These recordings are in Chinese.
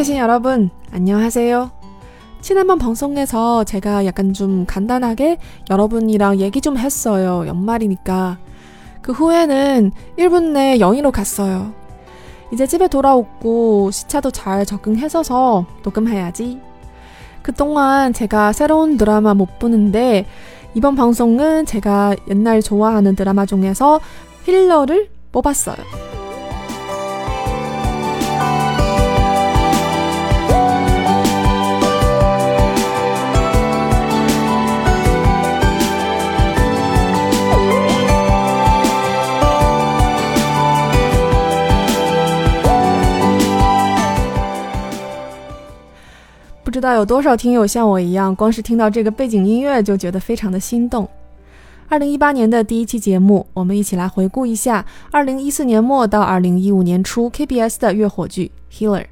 계신 여러분, 안녕하세요. 지난번 방송 에서 제가 약간 좀 간단하게 여러분이랑 얘기 좀 했어요. 연말이니까. 그 후에는 1분 내에 영희로 갔어요. 이제 집에 돌아오고 시차도 잘 적응해서서 녹음해야지. 그동안 제가 새로운 드라마 못 보는데 이번 방송은 제가 옛날 좋아하는 드라마 중에서 힐러를 뽑았어요. 不知道有多少听友像我一样，光是听到这个背景音乐就觉得非常的心动。二零一八年的第一期节目，我们一起来回顾一下二零一四年末到二零一五年初 KBS 的月火剧《Healer》。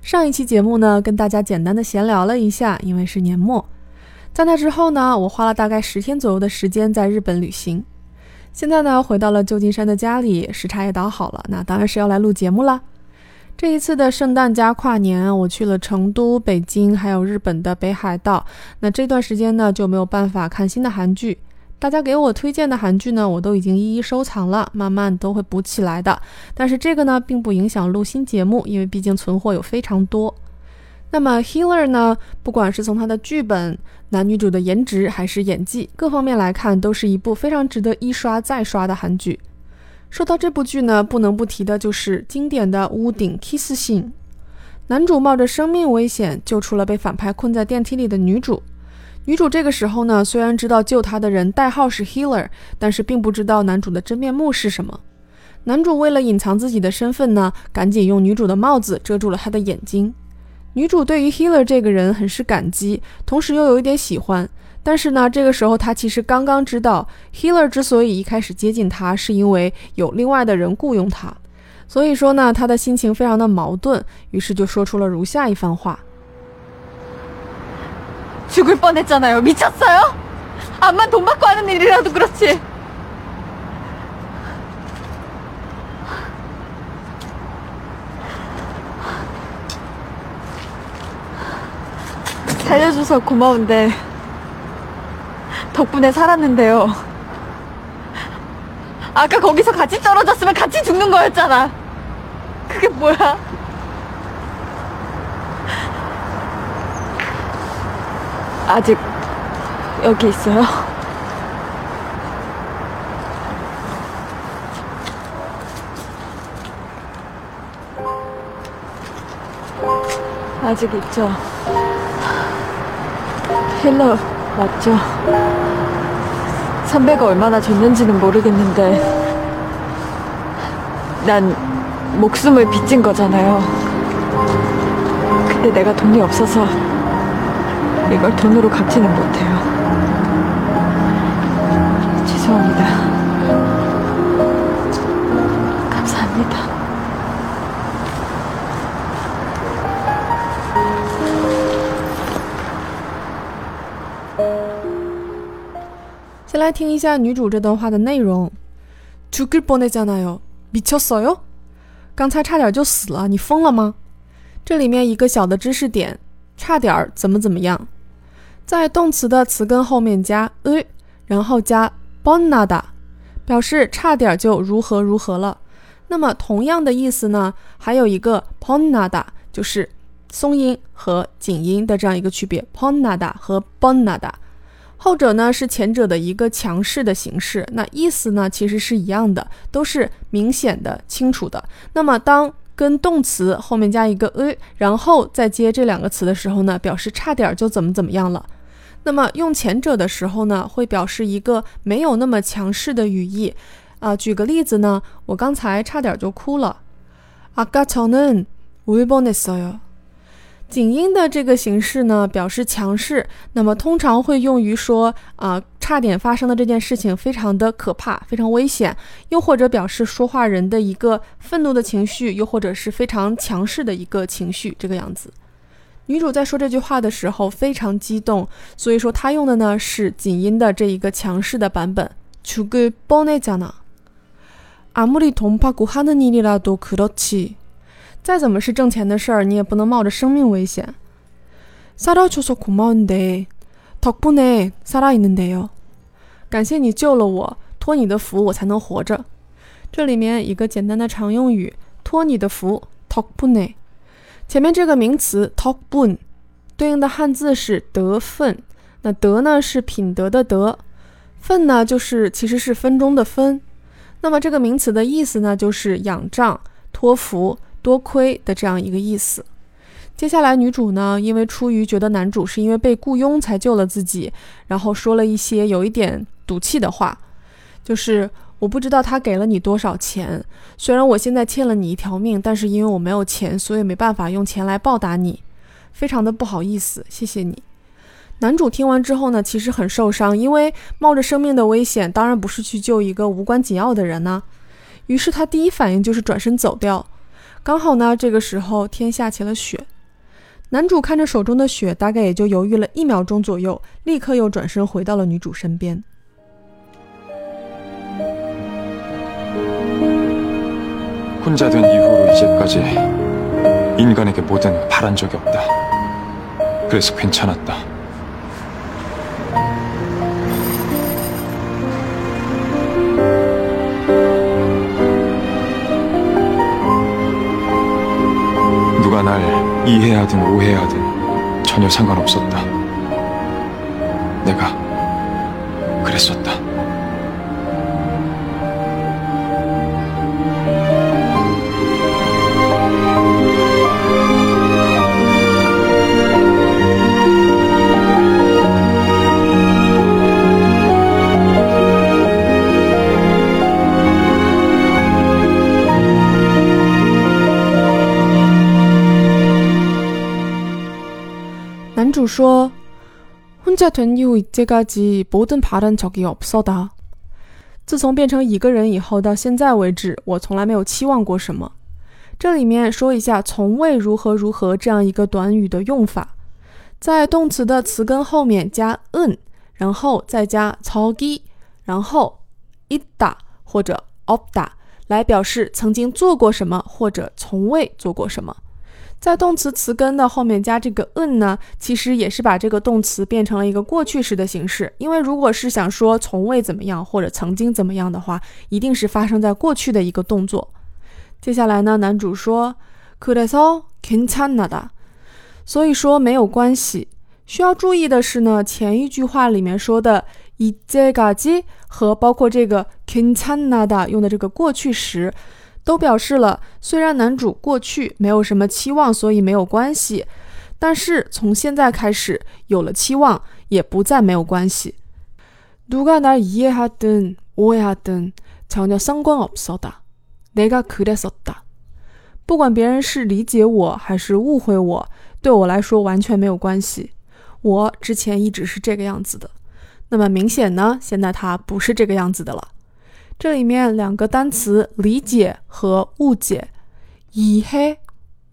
上一期节目呢，跟大家简单的闲聊了一下，因为是年末。在那之后呢，我花了大概十天左右的时间在日本旅行。现在呢，回到了旧金山的家里，时差也倒好了，那当然是要来录节目啦。这一次的圣诞加跨年，我去了成都、北京，还有日本的北海道。那这段时间呢，就没有办法看新的韩剧。大家给我推荐的韩剧呢，我都已经一一收藏了，慢慢都会补起来的。但是这个呢，并不影响录新节目，因为毕竟存货有非常多。那么《Healer》呢，不管是从它的剧本、男女主的颜值，还是演技各方面来看，都是一部非常值得一刷再刷的韩剧。说到这部剧呢，不能不提的就是经典的屋顶 kiss 信。男主冒着生命危险救出了被反派困在电梯里的女主。女主这个时候呢，虽然知道救她的人代号是 Healer，但是并不知道男主的真面目是什么。男主为了隐藏自己的身份呢，赶紧用女主的帽子遮住了她的眼睛。女主对于 Healer 这个人很是感激，同时又有一点喜欢。但是呢，这个时候他其实刚刚知道，Healer 之所以一开始接近他，是因为有另外的人雇佣他。所以说呢，他的心情非常的矛盾，于是就说出了如下一番话：죽을뻔했잖아요미쳤어요암만돈받고하는일이라도그렇지살려줘서고마운데 덕분에 살았는데요. 아까 거기서 같이 떨어졌으면 같이 죽는 거였잖아. 그게 뭐야? 아직 여기 있어요? 아직 있죠. 힐러 맞죠? 선배가 얼마나 줬는지는 모르겠는데 난 목숨을 빚진 거잖아요. 근데 내가 돈이 없어서 이걸 돈으로 갚지는 못해요. 죄송합니다. 감사합니다. 先来听一下女主这段话的内容。죽을뻔했잖아 요， 미쳤어 요？ 刚才差点就死了，你疯了吗？这里面一个小的知识点，差点怎么怎么样，在动词的词根后面加 을， 然后加뻔하다， 表示差点就如何如何了。那么同样的意思呢，还有一个뻔하다， 就是松音和紧音的这样一个区别，뻔하다和뻔하다。 后者呢是前者的一个强势的形式，那意思呢其实是一样的，都是明显的、清楚的。那么当跟动词后面加一个呃，然后再接这两个词的时候呢，表示差点就怎么怎么样了。那么用前者的时候呢，会表示一个没有那么强势的语义。啊，举个例子呢，我刚才差点就哭了。아까저는울뻔했어 요。 紧音的这个形式呢，表示强势，那么通常会用于说啊，差点发生的这件事情非常的可怕，非常危险，又或者表示说话人的一个愤怒的情绪，又或者是非常强势的一个情绪，这个样子。女主在说这句话的时候非常激动，所以说她用的呢是紧音的这一个强势的版本。죽을뻔했잖아아무리돈받고하는일이라도그렇지 再怎么是挣钱的事儿，你也不能冒着生命危险。살아줘서고마운데덕분에살아있는데 요。 感谢你救了我，托你的福我才能活着。这里面一个简单的常用语，托你的福，덕분 에。 前面这个名词덕 분， 对应的汉字是德分。那德呢是品德的德，分呢就是其实是分中的分。那么这个名词的意思呢，就是仰仗、托福、 多亏的这样一个意思。接下来女主呢，因为出于觉得男主是因为被雇佣才救了自己，然后说了一些有一点赌气的话，就是我不知道他给了你多少钱，虽然我现在欠了你一条命，但是因为我没有钱，所以没办法用钱来报答你，非常的不好意思，谢谢你。男主听完之后呢，其实很受伤，因为冒着生命的危险，当然不是去救一个无关紧要的人呢。于是他第一反应就是转身走掉。刚好呢，这个时候天下起了雪。男主看着手中的雪，大概也就犹豫了一秒钟左右，立刻又转身回到了女主身边。혼자된이후로이제까지인간에게뭐든바란적이없다그래서괜찮았다 이해하든 오해하든 전혀 상관없었다. 주说：“혼자된이후이제까지모든바란적이없어 다。 自从变成一个人以后，到现在为止，我从来没有期望过什么。这里面说一下‘从未如何如何’这样一个短语的用法，在动词的词根后面加 n，然后再加적 이， 然后있다或者없다来表示曾经做过什么或者从未做过什么。” 在动词词根的后面加这个 n 呢，其实也是把这个动词变成了一个过去时的形式。因为如果是想说从未怎么样或者曾经怎么样的话，一定是发生在过去的一个动作。接下来呢，男主说그래서괜찮나 다， 所以说没有关系。需要注意的是呢，前一句话里面说的이제까지和包括这个괜찮나다用的这个过去时。 都表示了，虽然男主过去没有什么期望，所以没有关系，但是从现在开始有了期望，也不再没有关系。누가날이해하든오해하든전혀상관없어 다。 내가그랬었 다。 不管别人是理解我还是误会我，对我来说完全没有关系。我之前一直是这个样子的。那么明显呢，现在他不是这个样子的了。 这里面两个单词理解和误解，以黑、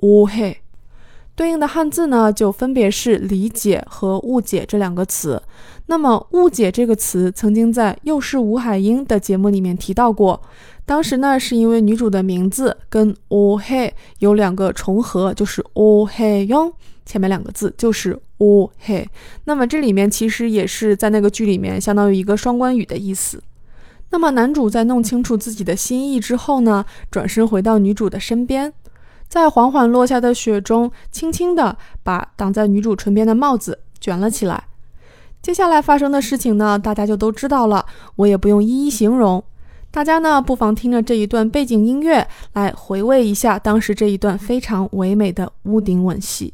乌黑，对应的汉字呢就分别是理解和误解这两个词。那么误解这个词曾经在又是吴海英的节目里面提到过，当时呢是因为女主的名字跟乌黑有两个重合，就是乌黑用前面两个字就是乌黑。那么这里面其实也是在那个剧里面相当于一个双关语的意思。那么男主在弄清楚自己的心意之后呢，转身回到女主的身边，在缓缓落下的雪中，轻轻地把挡在女主唇边的帽子卷了起来。接下来发生的事情呢，大家就都知道了，我也不用一一形容。大家呢，不妨听着这一段背景音乐，来回味一下当时这一段非常唯美的屋顶吻戏。